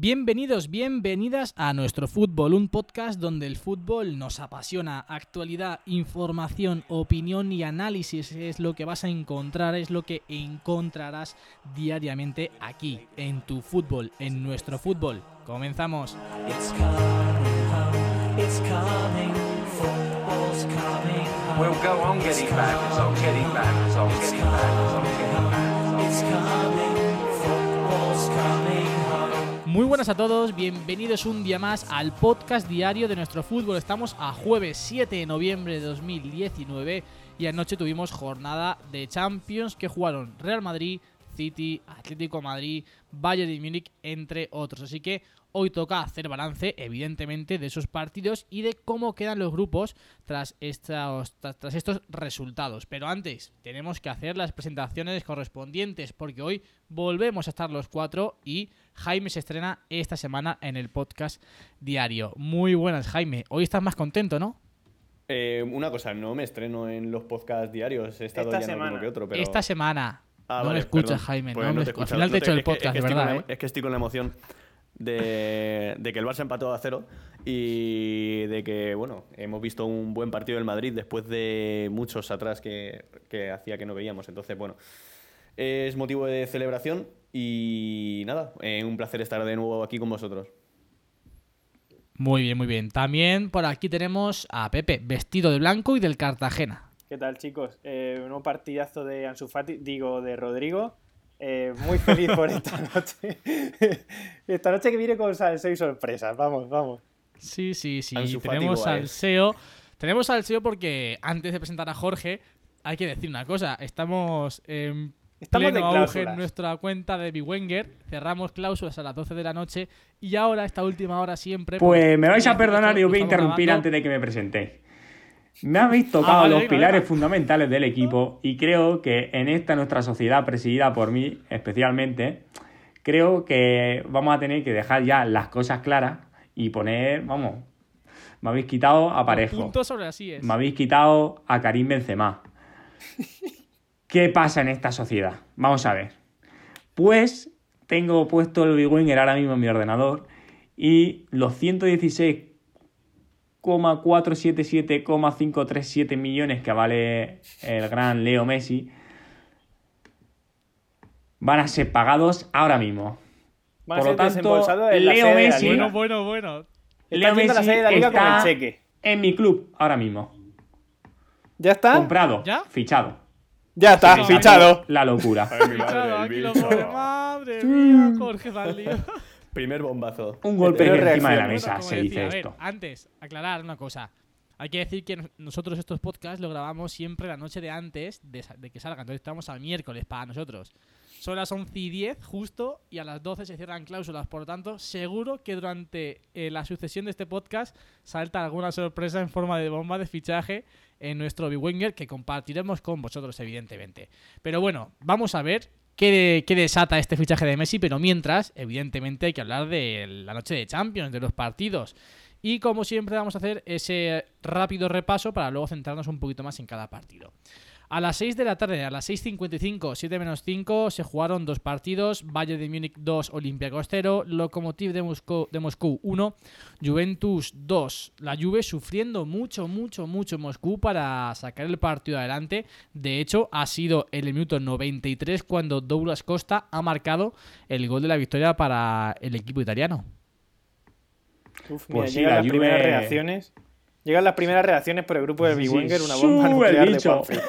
Bienvenidos, bienvenidas a nuestro fútbol, un podcast donde el fútbol nos apasiona. Actualidad, información, opinión y análisis es lo que vas a encontrar, es lo que encontrarás diariamente aquí, en tu fútbol, en nuestro fútbol. Comenzamos. It's coming home, it's coming, football's coming home. We'll go on getting back, on getting back, on getting back, on getting back. Muy buenas a todos, bienvenidos un día más al podcast diario de nuestro fútbol. Estamos a jueves 7 de noviembre de 2019 y anoche tuvimos jornada de Champions que jugaron Real Madrid, City, Atlético Madrid, Bayern de Múnich, entre otros. Así que hoy toca hacer balance, evidentemente, de esos partidos y de cómo quedan los grupos tras estos, tras estos resultados. Pero antes, tenemos que hacer las presentaciones correspondientes porque hoy volvemos a estar los cuatro y Jaime se estrena esta semana en el podcast diario. Muy buenas, Jaime. Hoy estás más contento, ¿no? Eh, una cosa, no me estreno en los podcasts diarios, he estado Esta ya en alguno semana. que otro, pero... Esta semana. Ah, no vale, me escuchas, perdón. Jaime. Pues no me te escu- Al final te he No hecho el es que- podcast, es que de verdad. con la- ¿eh? Es que estoy con la emoción de, de que el Barça empató a cero y de que, bueno, hemos visto un buen partido del Madrid después de muchos atrás que, que hacía que no veíamos. Entonces, bueno, es motivo de celebración y nada, eh, un placer estar de nuevo aquí con vosotros. Muy bien, muy bien. También por aquí tenemos a Pepe, vestido de blanco y del Cartagena. ¿Qué tal, chicos? Eh, un partidazo de Ansu Fati, digo, de Rodrigo. Eh, muy feliz por esta noche. esta noche que viene con salseo y sorpresas. Vamos, vamos. Sí, sí, sí. Ansu tenemos guay. al SEO. Tenemos al SEO porque antes de presentar a Jorge, hay que decir una cosa. Estamos en Estamos pleno de auge cláusulas. en nuestra cuenta de Biwenger. Cerramos cláusulas a las 12 de la noche y ahora, esta última hora siempre. Pues me vais a perdonar y os voy a interrumpir grabando. antes de que me presentéis. Me habéis tocado Ah, vale, los pilares fundamentales del equipo y creo que en esta nuestra sociedad presidida por mí especialmente, creo que vamos a tener que dejar ya las cosas claras y poner, vamos, me habéis quitado a Parejo, sobre así es. me habéis quitado a Karim Benzema. ¿Qué pasa en esta sociedad? Vamos a ver. Pues tengo puesto el Big Winger ahora mismo en mi ordenador y los 116,477,537 millones que vale el gran Leo Messi van a ser pagados ahora mismo. Van Por lo tanto, Leo Messi-. Bueno, bueno, bueno. Está yendo a la sede de la liga con el cheque. en mi club ahora mismo. ¿Ya está? Comprado, ¿Ya? fichado. Ya está, Sí, fichado. La locura. Fichado, aquí lo pone. Madre mía, Jorge. Primer bombazo. Un golpe Pero encima de la mesa Bueno, se decía, dice a ver, esto. antes, aclarar una cosa. Hay que decir que nos- nosotros estos podcasts lo grabamos siempre la noche de antes de, que salgan. Entonces estamos a miércoles para nosotros. Son las 11 y 10 justo y a las 12 se cierran cláusulas. Por lo tanto, seguro que durante eh, la sucesión de este podcast salta alguna sorpresa en forma de bomba de fichaje en nuestro Biwenger que compartiremos con vosotros, evidentemente. Pero bueno, vamos a ver qué, qué desata este fichaje de Messi. Pero mientras, evidentemente, hay que hablar de la noche de Champions, de los partidos. Y como siempre vamos a hacer ese rápido repaso para luego centrarnos un poquito más en cada partido. A las 6 de la tarde, a las 6.55, 7 menos 5, se jugaron dos partidos. Bayern de Múnich 2, Olympiacos 0, Lokomotiv de Moscú, de Moscú 1, Juventus 2. La Juve sufriendo mucho, mucho, mucho en Moscú para sacar el partido adelante. De hecho, ha sido el minuto 93 cuando Douglas Costa ha marcado el gol de la victoria para el equipo italiano. Uf, mira, Pues sí, llegan la las primeras reacciones. Llegan las primeras reacciones por el grupo de Big sí, Winger, una bomba nuclear de.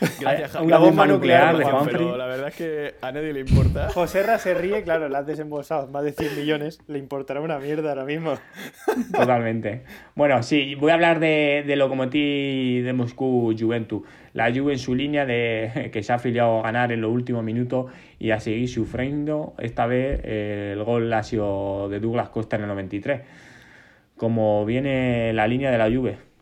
Gracias, Una bomba nuclear nuclear de pero la verdad es que a nadie le importa. Joserra se ríe, claro, la has desembolsado más de 100 millones. Le importará una mierda ahora mismo. Totalmente. Bueno, sí, voy a hablar de, de Lokomotiv de Moscú Juventus. La Juve en su línea de que se ha afiliado a ganar en los últimos minutos y a seguir sufriendo. Esta vez eh, el gol ha sido de Douglas Costa en el 93. Como viene la línea de la Juve.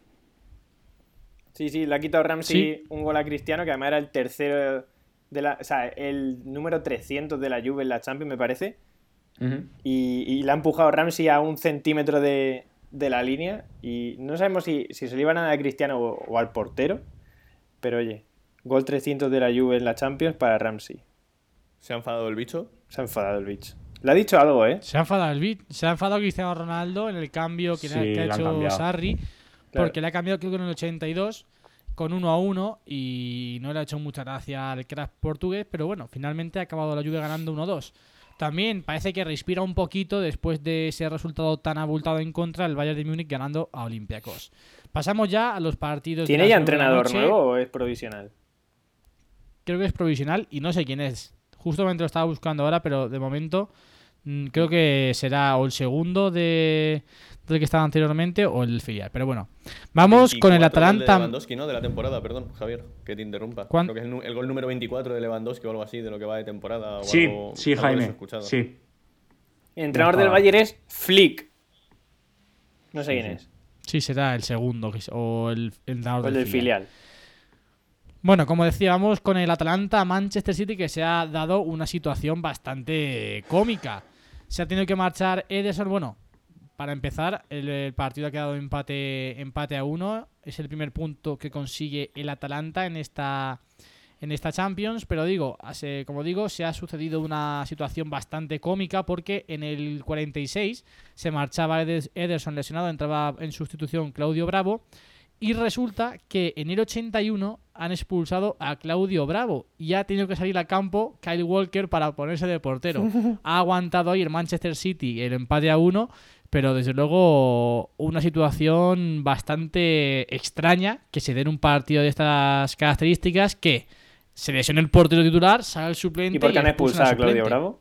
Sí, sí, le ha quitado Ramsey Sí. un gol a Cristiano, que además era el tercero de la. O sea, el número 300 de la Juve en la Champions, me parece. Y, y le ha empujado Ramsey a un centímetro de, de la línea. Y no sabemos si, si se le iban a dar a Cristiano o, o al portero. Pero oye, gol 300 de la Juve en la Champions para Ramsey. ¿Se ha enfadado el bicho? Se ha enfadado el bicho. Le ha dicho algo, ¿eh? Se ha enfadado el bit, se ha enfadado Cristiano Ronaldo en el cambio que, ha- que ha hecho. Sarri, Claro. porque le ha cambiado creo que en el 82 con 1 a 1 y no le ha hecho mucha gracia al crack portugués, pero bueno, finalmente ha acabado la Juve ganando 1-2. También parece que respira un poquito después de ese resultado tan abultado en contra el Bayern de Múnich ganando a Olympiacos. Pasamos ya a los partidos. ¿Tiene ya de la entrenador noche. nuevo o es provisional? Creo que es provisional y no sé quién es. Justamente lo estaba buscando ahora, pero de momento creo que será o el segundo de, del que estaba anteriormente o el filial. Pero bueno, vamos con el 24 De Atalanta. Lewandowski, ¿no? De la temporada, perdón, Javier, que te interrumpa. ¿Cuán- Creo que es el, gol número 24 de Lewandowski o algo así, de lo que va de temporada. O Sí, algo- sí, algo de Jaime. escuchado. Sí. El entrenador del Bayern es Flick. No sé Sí, quién es. Sí, será el segundo o el, el entrenador O el del filial. Bueno, como decíamos, con el Atalanta Manchester City que se ha dado una situación bastante cómica. Se ha tenido que marchar Ederson. Bueno, para empezar, el, partido ha quedado empate, empate a uno. Es el primer punto que consigue el Atalanta en esta, en esta Champions. Pero digo, como digo, se ha sucedido una situación bastante cómica porque en el 46 se marchaba Eder- Ederson lesionado, entraba en sustitución Claudio Bravo. Y resulta que en el 81 han expulsado a Claudio Bravo y ha tenido que salir a campo Kyle Walker para ponerse de portero. Ha aguantado ahí el Manchester City el empate a uno, pero desde luego una situación bastante extraña que se dé en un partido de estas características que se lesiona el portero titular, sale el suplente ¿Y por qué han expulsado a Claudio. Bravo?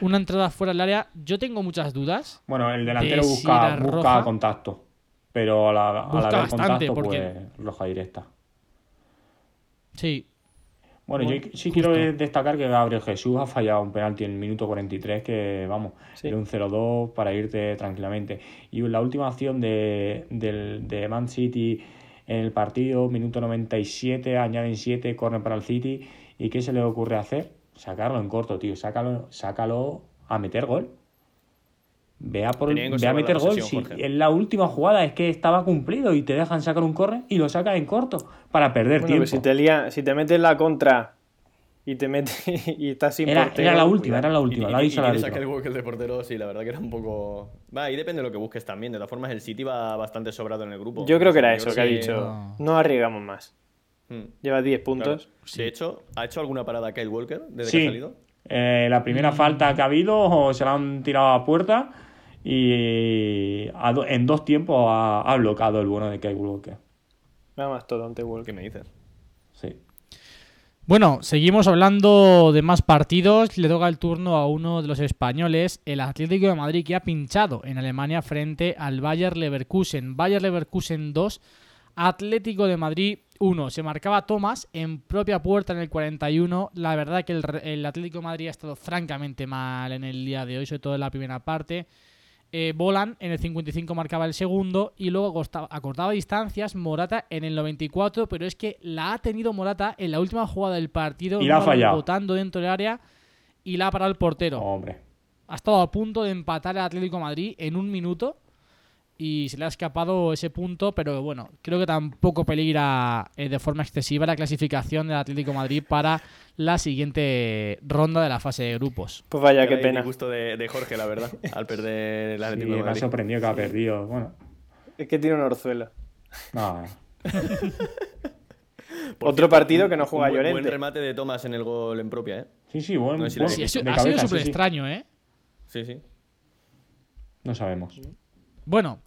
Una entrada fuera del área, yo tengo muchas dudas. Bueno, el delantero De busca, busca contacto. Pero a la, al Busca haber bastante, contacto, porque- pues roja directa. Sí, Bueno, Bueno, yo sí justo. quiero destacar que Gabriel Jesús ha fallado un penalti en el minuto 43, que vamos, Sí. era un 0-2 para irte tranquilamente. Y la última acción de, del- de Man City en el partido, minuto 97, añaden 7, corren para el City. ¿Y qué se le ocurre hacer? Sacarlo en corto, tío. Sácalo, sácalo a meter gol. Ve a, por, ve a la meter gol. Si en la última jugada es que estaba cumplido y te dejan sacar un corre y lo sacas en corto para perder Bueno, tiempo. si te, lía- si te metes la contra y te metes y estás sin Era, portero, era la última, cuidado. era la Y, última. y- la y aviso al tienes a árbitro. Kyle Walker de portero, sí, la verdad que era un poco. Va, ahí depende de lo que busques también. De todas formas, el City va bastante sobrado en el grupo. Yo creo que era eso que ha dicho. no. No arriesgamos más. Hmm, Lleva 10 claro. puntos. De hecho, ¿ha hecho alguna parada Kyle Walker desde Sí. que ha salido? Eh, la primera falta que ha habido se la han tirado a puerta y a do- en dos tiempos ha, ha bloqueado el bueno de Kyle Walker. Nada más todo ante ¿Qué Walker. me dices? Sí. Bueno, seguimos hablando de más partidos. Le toca el turno a uno de los españoles, el Atlético de Madrid, que ha pinchado en Alemania frente al Bayer Leverkusen. Bayer Leverkusen 2, Atlético de Madrid 1. Se marcaba Thomas en propia puerta en el 41. La verdad que el, re- el Atlético de Madrid ha estado francamente mal en el día de hoy, sobre todo en la primera parte. Eh, Bolan en el 55 marcaba el segundo y luego acortaba distancias Morata en el 94, pero es que la ha tenido Morata en la última jugada del partido, Y la ha fallado. botando dentro del área y la ha parado el portero. Hombre. Ha estado a punto de empatar el Atlético de Madrid en un minuto y se le ha escapado ese punto, pero bueno, creo que tampoco peligra eh, de forma excesiva la clasificación del Atlético de Madrid para la siguiente ronda de la fase de grupos. Pues vaya, qué pena. el gusto de, de Jorge, la verdad, al perder el Sí, Atlético de me ha Madrid. sorprendido que ha perdido. Bueno, Es que tiene un orzuelo. no, Por Otro cierto, partido que no juega un buen, Llorente. buen remate de Thomas en el gol en propia, ¿eh? Sí, sí, bueno. No sé si bueno, lo Sí, habéis ha sido- ha súper sí, sí. extraño, ¿eh? Sí, sí. No sabemos. Bueno,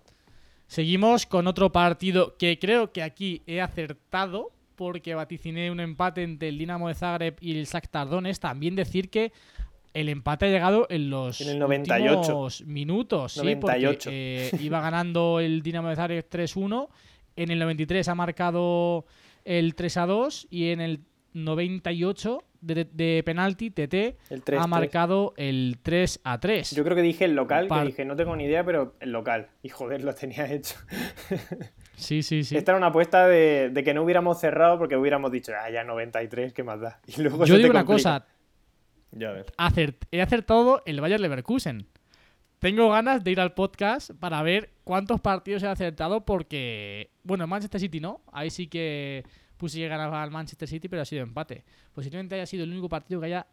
seguimos con otro partido que creo que aquí he acertado porque vaticiné un empate entre el Dinamo de Zagreb y el Shakhtar Donetsk. También decir que el empate ha llegado en los En el 98. últimos minutos, sí, 98. porque eh, iba ganando el Dinamo de Zagreb 3-1, en el 93 ha marcado el 3-2 y en el 98 de, de penalti TT El 3 ha marcado el 3-3. Yo creo que dije el local, Par- que dije, no tengo ni idea, pero el local. Y joder, lo tenía hecho. Sí, sí, sí. Esta era una apuesta de, de que no hubiéramos cerrado porque hubiéramos dicho, ah, ya 93, ¿qué más da? Y luego Yo digo una cosa, Ya ves. acert- he acertado el Bayer Leverkusen. Tengo ganas de ir al podcast para ver cuántos partidos he acertado porque, bueno, en Manchester City no, ahí sí que puse que ganaba al Manchester City, pero ha sido empate. Posiblemente haya sido el único partido que haya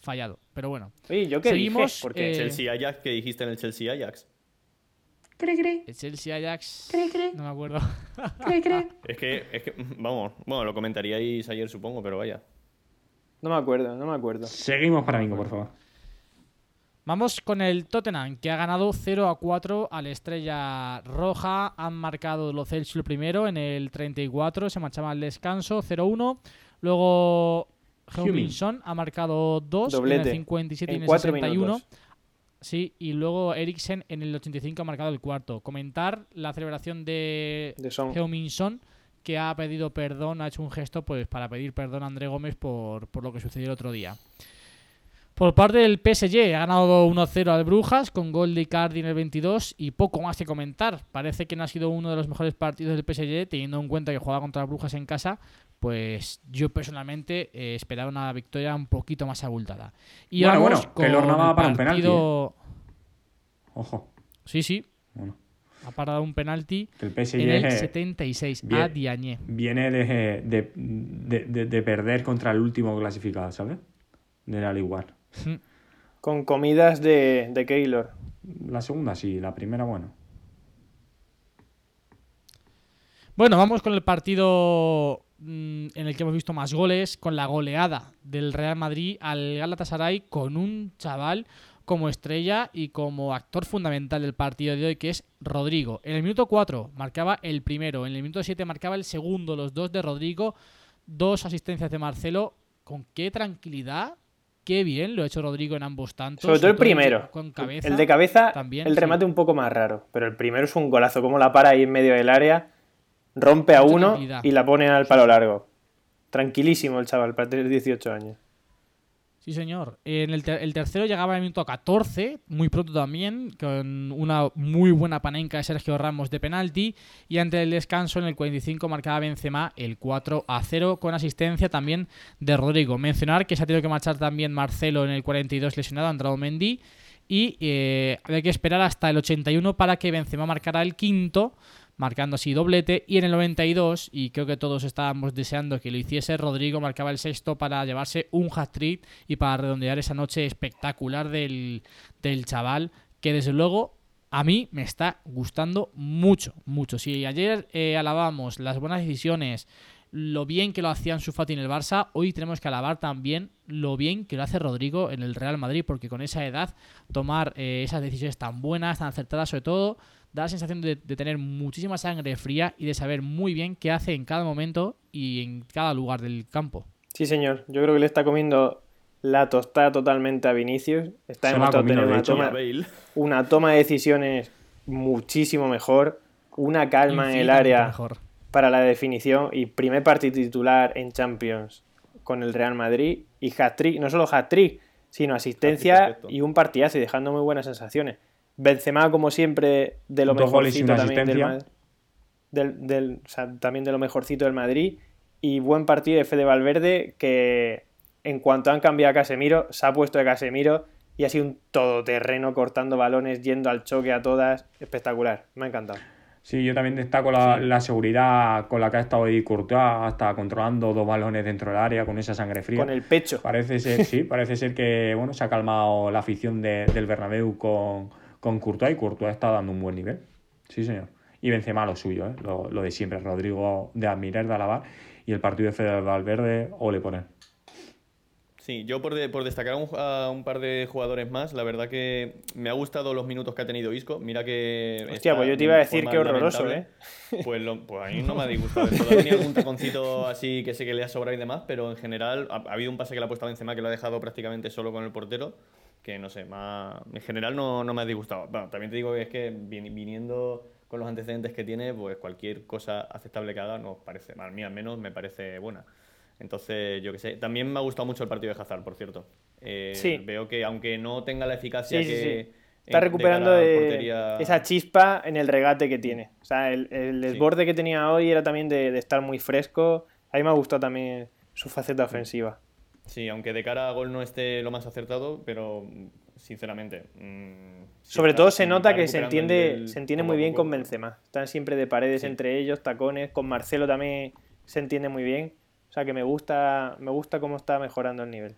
fallado. Pero bueno, Oye, ¿yo qué Seguimos, dije? Porque eh, Chelsea Ajax, que dijiste en el Chelsea Ajax. el Chelsea Ajax. No me acuerdo. Es que, es que, vamos, bueno, lo comentaríais ayer supongo, pero vaya. no me acuerdo, no me acuerdo. Seguimos para bingo, por favor. Vamos con el Tottenham, que ha ganado 0 a 4 a la Estrella Roja. Han marcado los Celsius el primero en el 34, se marchaba al descanso 0-1. Luego Huminson ha marcado 2 en el 57 y en en el cuatro 61. minutos. Sí, y luego Eriksen en el 85 ha marcado el cuarto. Comentar la celebración de, De que ha pedido perdón, ha hecho un gesto pues para pedir perdón a André Gómez por, por lo que sucedió el otro día. Por parte del PSG, ha ganado 1-0 al Brujas con gol de Icardi en el 22 y poco más que comentar. Parece que no ha sido uno de los mejores partidos del PSG, teniendo en cuenta que jugaba contra Brujas en casa. Pues yo personalmente eh, esperaba una victoria un poquito más abultada. Y Bueno, bueno, que el para un penalti, ¿eh? Ojo. Sí, sí, Bueno, ha parado un penalti el PSG en el 76 a bien. Diagne. viene de, de, de- de- de perder contra el último clasificado, ¿sabes? De la Ligue 1. Con comidas de, de Keylor. La segunda sí, la primera, bueno. Bueno, vamos con el partido mm, en el que hemos visto más goles, con la goleada del Real Madrid al Galatasaray con un chaval como estrella y como actor fundamental del partido de hoy que es Rodrigo. En el minuto 4 marcaba el primero, en el minuto 7 marcaba el segundo, los dos de Rodrigo, dos asistencias de Marcelo. Con qué tranquilidad, qué bien lo ha hecho Rodrigo en ambos tantos. Sobre todo el primero. Con cabeza. el de cabeza, también, el sí. remate un poco más raro. Pero el primero es un golazo. Como la para ahí en medio del área, rompe a Mucha uno y la pone al palo largo. Tranquilísimo el chaval, para tener 18 años. Sí, señor. En el, ter- el tercero llegaba el minuto 14, muy pronto también, con una muy buena panenca de Sergio Ramos de penalti. Y ante el descanso, en el 45, marcaba Benzema el 4 a 0, con asistencia también de Rodrigo. Mencionar que se ha tenido que marchar también Marcelo en el 42, lesionado, ha entrado Mendy. Y eh, había que esperar hasta el 81 para que Benzema marcara el quinto, marcando así doblete. Y en el 92, y creo que todos estábamos deseando que lo hiciese, Rodrigo marcaba el sexto para llevarse un hat-trick y para redondear esa noche espectacular del, del chaval, que desde luego a mí me está gustando mucho, mucho. Si ayer eh, alabamos las buenas decisiones, lo bien que lo hacían su Fati en el Barça, hoy tenemos que alabar también lo bien que lo hace Rodrigo en el Real Madrid, porque con esa edad tomar eh, esas decisiones tan buenas, tan acertadas, sobre todo, da la sensación de, de tener muchísima sangre fría y de saber muy bien qué hace en cada momento y en cada lugar del campo. Sí, señor. Yo creo que le está comiendo la tostada totalmente a Vinicius. Está demostrado tener una toma, una toma de decisiones muchísimo mejor, una calma en el área mejor. para la definición y primer partido titular en Champions con el Real Madrid y hat-trick, no solo hat-trick, sino asistencia y un partidazo y dejando muy buenas sensaciones. Benzema, como siempre, de lo Dos mejorcito también del, del- del- o sea, también de lo mejorcito del Madrid y buen partido de Fede Valverde que en cuanto han cambiado a Casemiro, se ha puesto de Casemiro y ha sido un todoterreno cortando balones, yendo al choque a todas. Espectacular, me ha encantado. Sí, yo también destaco la, la seguridad con la que ha estado Eddie Courtois, hasta controlando dos balones dentro del área con esa sangre fría. Con el pecho. Parece ser, sí, parece ser que bueno, se ha calmado la afición de- del Bernabéu con, con Courtois y Courtois está dando un buen nivel. Sí, señor. Y Benzema lo suyo, ¿eh? lo, lo de siempre. Rodrigo de admirar, de alabar. Y el partido de Fede Valverde, ole por él. Sí, yo por, de- por destacar a un, a un par de jugadores más, la verdad que me ha gustado los minutos que ha tenido Isco. Mira que. Hostia, pues yo te iba a de decir qué horroroso, lamentable. ¿eh? Pues, lo- pues a mí no me ha disgustado. tenido algún taconcito así que sé que le ha sobrado y demás, pero en general ha, ha habido un pase que le ha puesto a Benzema que lo ha dejado prácticamente solo con el portero. Que no sé, ha- en general no, no me ha disgustado. Bueno, también te digo que es que vin- viniendo con los antecedentes que tiene, pues cualquier cosa aceptable que haga nos parece, a mí al menos me parece buena. Entonces, yo qué sé. También me ha gustado mucho el partido de Hazard, por cierto. Eh, Sí. Veo que aunque no tenga la eficacia Sí, que. sí. Está recuperando de portería- esa chispa en el regate que tiene. O sea, el, el desborde que tenía hoy era también de, de estar muy fresco. A mí me ha gustado también su faceta ofensiva. Sí, aunque de cara a gol no esté lo más acertado, pero mm, sinceramente. mm, Sobre está- todo se nota que se el entiende, se entiende muy a bien poco. con Benzema. Están siempre de paredes Sí. entre ellos, tacones. Con Marcelo también se entiende muy bien. O sea que me gusta, me gusta cómo está mejorando el nivel.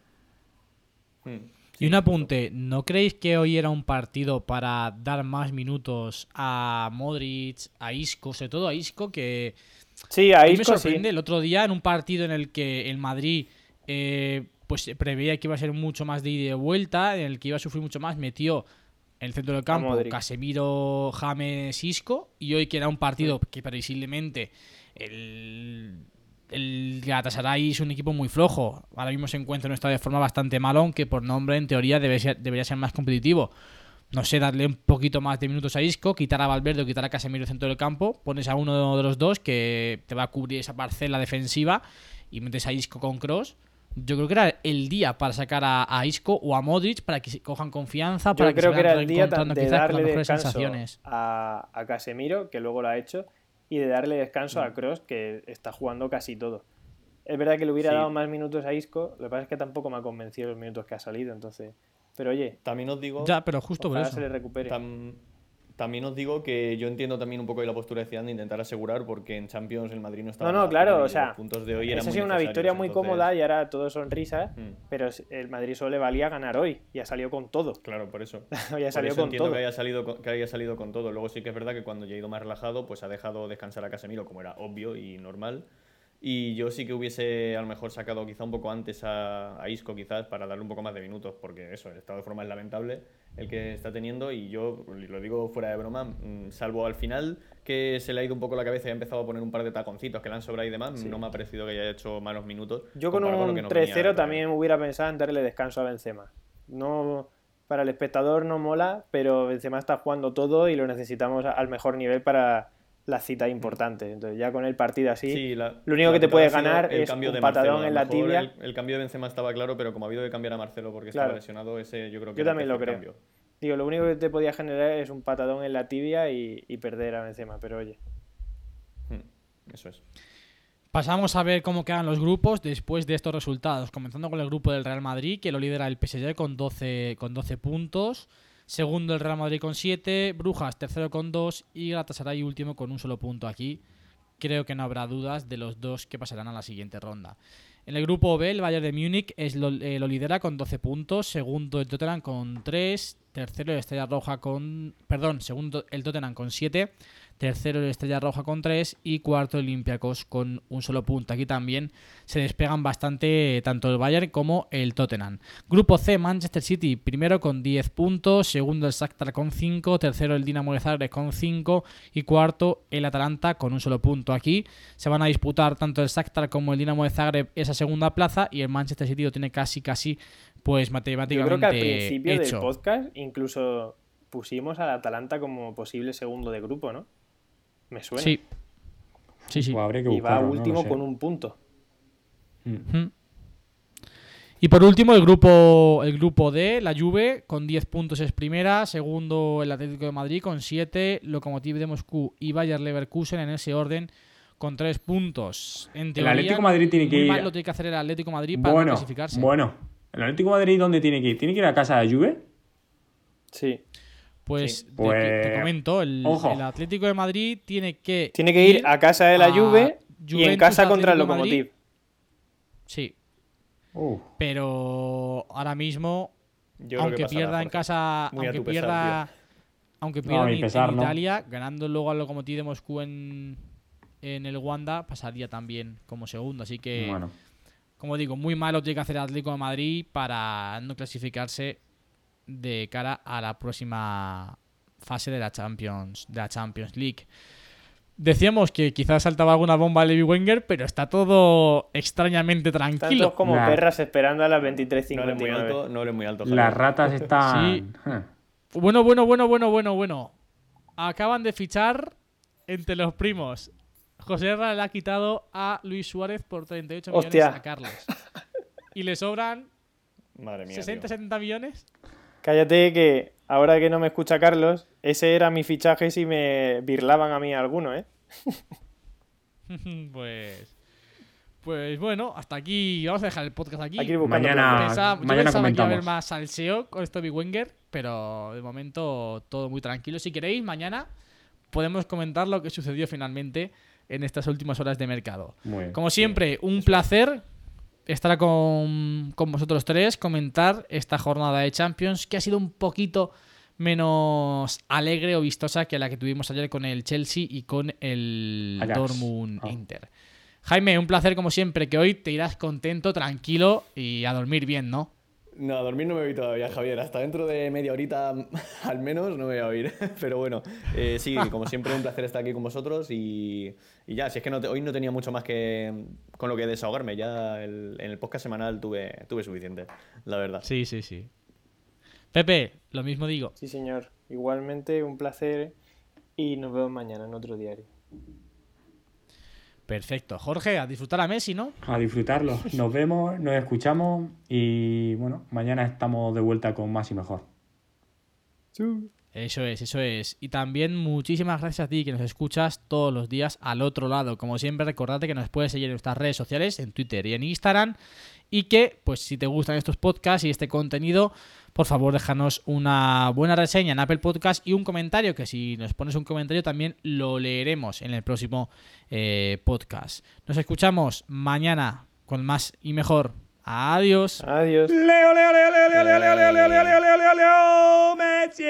Hmm. Y un apunte, ¿no creéis que hoy era un partido para dar más minutos a Modric, a Isco, sobre todo a Isco, que Sí, a ahí mí me sorprende el otro día en un partido en el que el Madrid eh, pues preveía que iba a ser mucho más de ida y vuelta, en el que iba a sufrir mucho más, metió en el centro del campo. Casemiro, James, Isco, y hoy que era un partido que previsiblemente el, el Galatasaray es un equipo muy flojo. Ahora mismo se encuentra en un estado de forma bastante malo, aunque por nombre en teoría debe ser- debería ser más competitivo. No sé, darle un poquito más de minutos a Isco, quitar a Valverde o quitar a Casemiro del centro del campo, pones a uno de los dos que te va a cubrir esa parcela defensiva y metes a Isco con Cross. Yo creo que era el día para sacar a, a Isco o a Modric para que se cojan confianza, para Yo que creo se que era vayan el día de darle descanso sensaciones. a, a Casemiro, que luego lo ha hecho, y de darle descanso Mm. a Cross, que está jugando casi todo. Es verdad que le hubiera Sí. dado más minutos a Isco, lo que pasa es que tampoco me ha convencido los minutos que ha salido, entonces... Pero oye, También os digo. Ya, pero justo por eso. se le recupere. Tam- también os digo que yo entiendo también un poco de la postura de Zidane de intentar asegurar porque en Champions el Madrid no estaba No, no, claro, o sea, los puntos de hoy Esa ha sido una victoria muy entonces- cómoda y ahora todo sonrisas, Mm, pero el Madrid solo le valía ganar hoy y ha salido con todo. Claro, por eso. Por salido con entiendo todo. que haya, salido con, que haya salido con todo. Luego sí que es verdad que cuando ya ha ido más relajado, pues ha dejado descansar a Casemiro, como era obvio y normal. Y yo sí que hubiese a lo mejor sacado quizá un poco antes a, a Isco, quizás, para darle un poco más de minutos, porque eso, el estado de forma es lamentable el que está teniendo. Y yo, lo digo fuera de broma, mm, salvo al final que se le ha ido un poco la cabeza y ha empezado a poner un par de taconcitos que le han sobrado y demás, no me ha parecido que haya hecho malos minutos. Yo con un lo que nos venía 3-0 trayendo. también hubiera pensado en darle descanso a Benzema. No, para el espectador no mola, pero Benzema está jugando todo y lo necesitamos al mejor nivel para las citas importantes. Entonces ya con el partido así, Sí, la- lo único que te puede ganar el es cambio un de patadón Marcelo. En la tibia. El, el cambio de Benzema estaba claro, pero como ha habido que cambiar a Marcelo porque Claro. estaba lesionado, ese yo creo que Yo también lo creo. cambio. Digo, lo único que te podía generar es un patadón en la tibia y, y perder a Benzema, pero oye. Hmm, Eso es. Pasamos a ver cómo quedan los grupos después de estos resultados. Comenzando con el grupo del Real Madrid, que lo lidera el PSG con 12, con 12 puntos. Segundo el Real Madrid con 7. Brujas tercero con 2. Y Galatasaray último con un solo punto aquí. Creo que no habrá dudas de los dos que pasarán a la siguiente ronda. En el grupo B, el Bayern de Múnich es lo, eh, lo lidera con 12 puntos. Segundo el Tottenham con 3. Tercero el Estrella Roja con... Perdón, segundo el Tottenham con 7. Tercero el Estrella Roja con 3 y cuarto el Olympiacos con un solo punto. Aquí también se despegan bastante tanto el Bayern como el Tottenham. Grupo C, Manchester City, primero con 10 puntos, segundo el Shakhtar con 5, tercero el Dinamo de Zagreb con 5 y cuarto el Atalanta con un solo punto. Aquí se van a disputar tanto el Shakhtar como el Dinamo de Zagreb esa segunda plaza y el Manchester City lo tiene casi casi pues Yo matemáticamente creo que al principio hecho. del podcast incluso pusimos al Atalanta como posible segundo de grupo, ¿no? Me suena. Sí. Sí, sí. Pues habría que y va no último con un punto. Y por último, el grupo, el grupo D, la Juve, con 10 puntos es primera. Segundo, el Atlético de Madrid con 7. Lokomotiv de Moscú y Bayer Leverkusen en ese orden con 3 puntos. En teoría, Atlético de Madrid tiene que ir- mal lo tiene que hacer el Atlético de Madrid para no Bueno, clasificarse. bueno. ¿El Atlético de Madrid dónde tiene que ir? ¿Tiene que ir a casa de Juve? Sí. Pues, te- Pues, te, comento, el, Atlético de Madrid tiene que Tiene que ir a casa de la Juve y en casa contra el. Lokomotiv. Sí, pero ahora mismo Yo aunque pasará, pierda en Jorge. casa, Muy aunque pesar, pierda, aunque pierda en, pesar, en no. Italia, ganando luego al Lokomotiv de Moscú en, en el Wanda, pasaría también como segundo. Así que, Bueno. como digo, muy malo tiene que hacer el Atlético de Madrid para no clasificarse de cara a la próxima fase de la Champions, de la Champions League. Decíamos que quizás saltaba alguna bomba a Levi Wenger, pero está todo extrañamente tranquilo. Tantos como Nah. perras esperando a las No eres muy 23.59. alto, no eres muy alto. Las ratas están. Sí. Bueno, bueno, bueno, bueno, bueno, bueno. Acaban de fichar entre los primos. José Herrera le ha quitado a Luis Suárez por 38 millones Hostia. a Carlos. Y le sobran Madre mía. 60, tío. 70 millones. Cállate que ahora que no me escucha Carlos, ese era mi fichaje si me birlaban a mí alguno, ¿eh? pues. Pues bueno, hasta aquí. Vamos a dejar el podcast aquí. Buscando Mañana-. Pensaba- yo mañana pensaba que iba a haber más salseo con esto de Wenger, pero de momento todo muy tranquilo. Si queréis, mañana podemos comentar lo que sucedió finalmente en estas últimas horas de mercado. Muy bien. Como siempre, un placer. Estar con, con vosotros tres, comentar esta jornada de Champions que ha sido un poquito menos alegre o vistosa que la que tuvimos ayer con el Chelsea y con el Ajax. Dortmund Ah. Inter. Jaime, un placer como siempre, que hoy te irás contento, tranquilo y a dormir bien, ¿no? No, a dormir no me voy todavía, Javier. Hasta dentro de media horita al menos no me voy a oír. Pero bueno, eh, sí, como siempre, un placer estar aquí con vosotros. Y, y ya, si es que no te- hoy no tenía mucho más que con lo que desahogarme. Ya el- en el podcast semanal tuve, tuve suficiente, la verdad. Sí, sí, sí. Pepe, lo mismo digo. Sí, señor. Igualmente, un placer y nos vemos mañana en otro diario. Perfecto. Jorge, a disfrutar a Messi, ¿no? A disfrutarlo. Nos vemos, nos escuchamos y bueno, mañana estamos de vuelta con más y mejor. Eso es, eso es. Y también muchísimas gracias a ti que nos escuchas todos los días al otro lado. Como siempre, recordate que nos puedes seguir en nuestras redes sociales, en Twitter y en Instagram. Y que, pues, si te gustan estos podcasts y este contenido, por favor, déjanos una buena reseña en Apple Podcast y un comentario. Que si nos pones un comentario, también lo leeremos en el próximo eh, podcast. Nos escuchamos mañana con más y mejor. Adiós. Adiós. Leo, Leo, Leo, Leo, Leo, Leo, Leo, Leo, Leo, Leo, Leo, Leo, Leo, Messi.